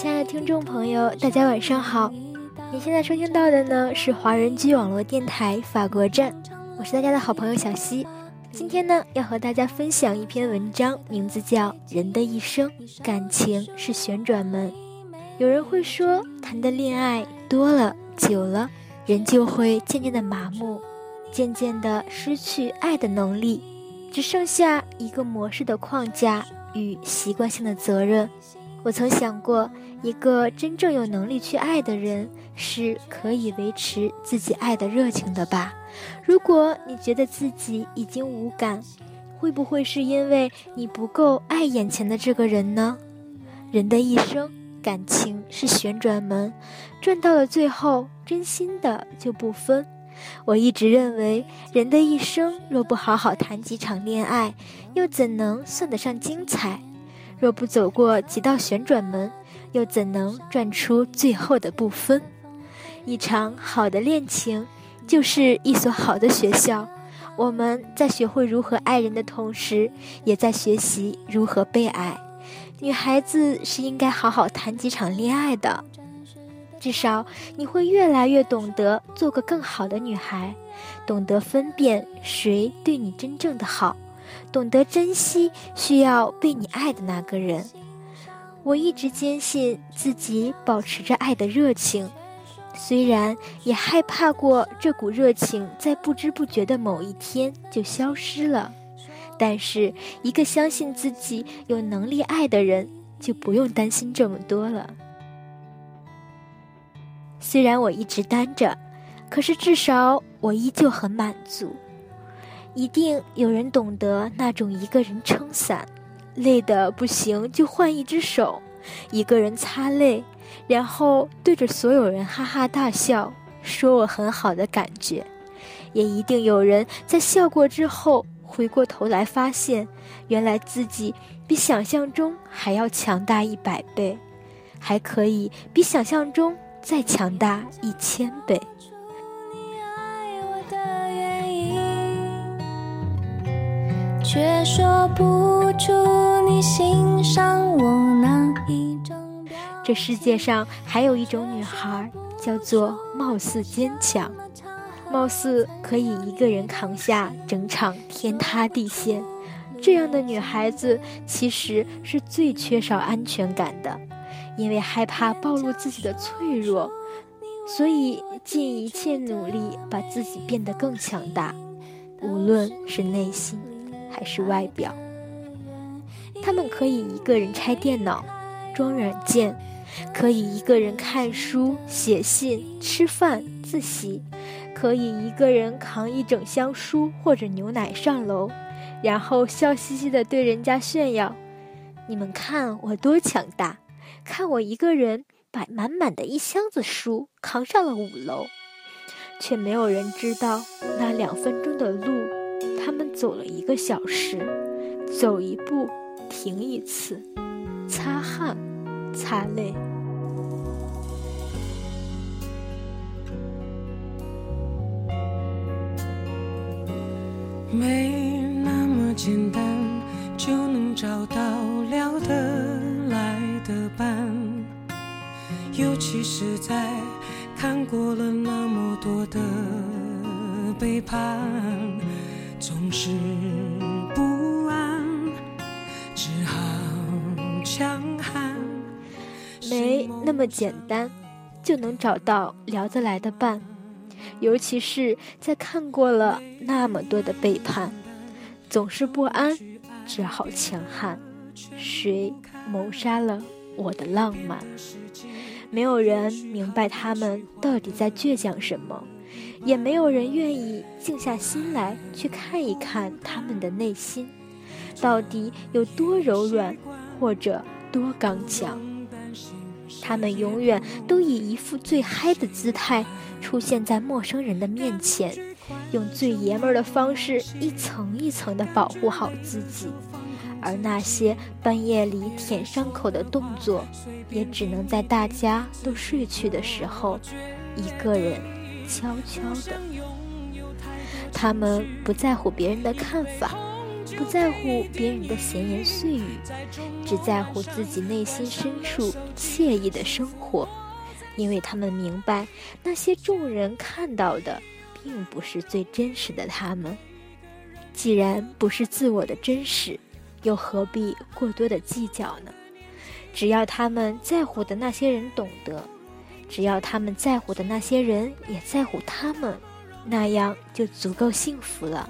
亲爱的听众朋友，大家晚上好！你现在收听到的呢是华人居网络电台法国站，我是大家的好朋友小溪。今天呢要和大家分享一篇文章，名字叫《人的一生，感情是旋转门》。有人会说，谈的恋爱多了、久了，人就会渐渐的麻木，渐渐的失去爱的能力，只剩下一个模式的框架与习惯性的责任。我曾想过，一个真正有能力去爱的人，是可以维持自己爱的热情的吧？如果你觉得自己已经无感，会不会是因为你不够爱眼前的这个人呢？人的一生，感情是旋转门，转到了最后，真心的就不分。我一直认为，人的一生若不好好谈几场恋爱，又怎能算得上精彩？若不走过几道旋转门，又怎能转出最后的不分？一场好的恋情，就是一所好的学校。我们在学会如何爱人的同时，也在学习如何被爱。女孩子是应该好好谈几场恋爱的，至少你会越来越懂得做个更好的女孩，懂得分辨谁对你真正的好。懂得珍惜需要被你爱的那个人。我一直坚信自己保持着爱的热情，虽然也害怕过这股热情在不知不觉的某一天就消失了。但是，一个相信自己有能力爱的人，就不用担心这么多了。虽然我一直单着，可是至少我依旧很满足。一定有人懂得那种一个人撑伞，累得不行就换一只手，一个人擦泪，然后对着所有人哈哈大笑，说我很好的感觉。也一定有人在笑过之后，回过头来发现，原来自己比想象中还要强大一百倍，还可以比想象中再强大一千倍。却说不出你欣赏我哪一种。这世界上还有一种女孩，叫做貌似坚强，貌似可以一个人扛下整场天塌地陷。这样的女孩子其实是最缺少安全感的，因为害怕暴露自己的脆弱，所以尽一切努力把自己变得更强大，无论是内心。还是外表，他们可以一个人拆电脑、装软件，可以一个人看书、写信、吃饭、自习，可以一个人扛一整箱书或者牛奶上楼，然后笑嘻嘻的对人家炫耀：“你们看我多强大！看我一个人把满满的一箱子书扛上了五楼。”却没有人知道那两分钟的路。他们走了一个小时，走一步停一次，擦汗，擦泪。没那么简单就能找到聊得来的伴，尤其是在看过了那么多的背叛。总是不安，只好强悍。没那么简单，就能找到聊得来的伴，尤其是在看过了那么多的背叛，总是不安，只好强悍。谁谋杀了我的浪漫？没有人明白他们到底在倔强什么。也没有人愿意静下心来去看一看他们的内心，到底有多柔软，或者多刚强。他们永远都以一副最嗨的姿态出现在陌生人的面前，用最爷们儿的方式一层一层地保护好自己，而那些半夜里舔伤口的动作，也只能在大家都睡去的时候，一个人。悄悄的，他们不在乎别人的看法，不在乎别人的闲言碎语，只在乎自己内心深处惬意的生活，因为他们明白，那些众人看到的，并不是最真实的他们。既然不是自我的真实，又何必过多的计较呢？只要他们在乎的那些人懂得，只要他们在乎的那些人也在乎他们，那样就足够幸福了。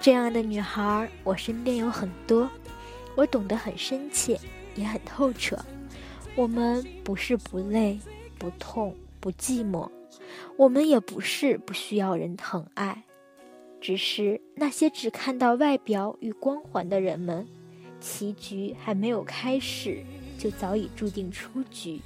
这样的女孩，我身边有很多，我懂得很深切，也很透彻。我们不是不累、不痛、不寂寞，我们也不是不需要人疼爱，只是那些只看到外表与光环的人们，棋局还没有开始，就早已注定出局。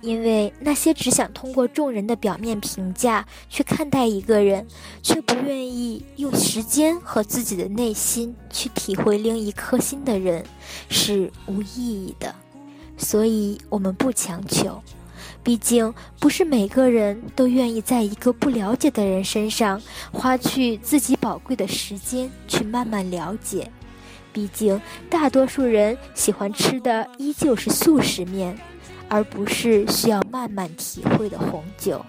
因为那些只想通过众人的表面评价去看待一个人，却不愿意用时间和自己的内心去体会另一颗心的人，是无意义的。所以，我们不强求，毕竟不是每个人都愿意在一个不了解的人身上花去自己宝贵的时间去慢慢了解。毕竟，大多数人喜欢吃的依旧是速食面。而不是需要慢慢体会的红酒，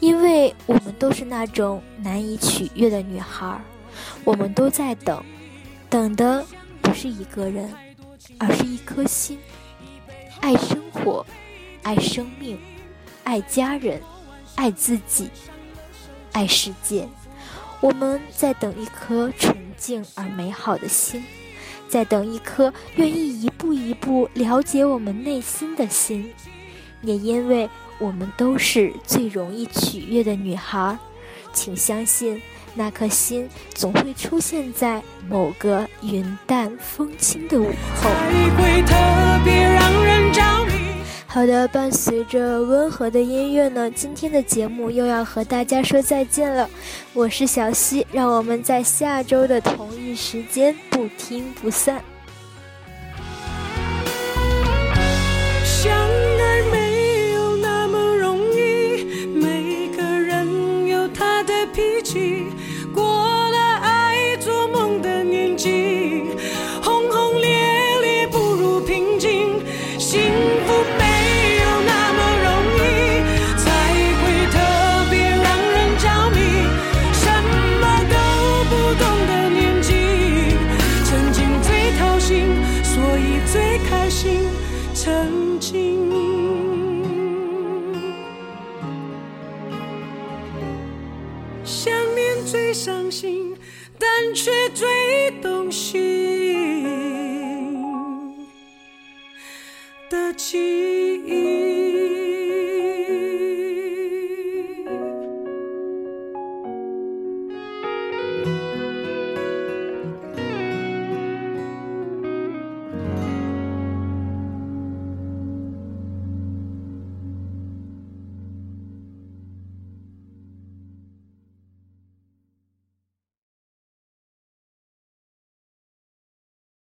因为我们都是那种难以取悦的女孩，我们都在等，等的不是一个人，而是一颗心，爱生活，爱生命，爱家人，爱自己，爱世界。我们在等一颗纯净而美好的心。在等一颗愿意一步一步了解我们内心的心，也因为我们都是最容易取悦的女孩，请相信那颗心总会出现在某个云淡风轻的午后。好的，伴随着温和的音乐呢，今天的节目又要和大家说再见了。我是小溪，让我们在下周的同一时间不听不散。相爱没有那么容易，每个人有他的脾气。但却最动心的记忆。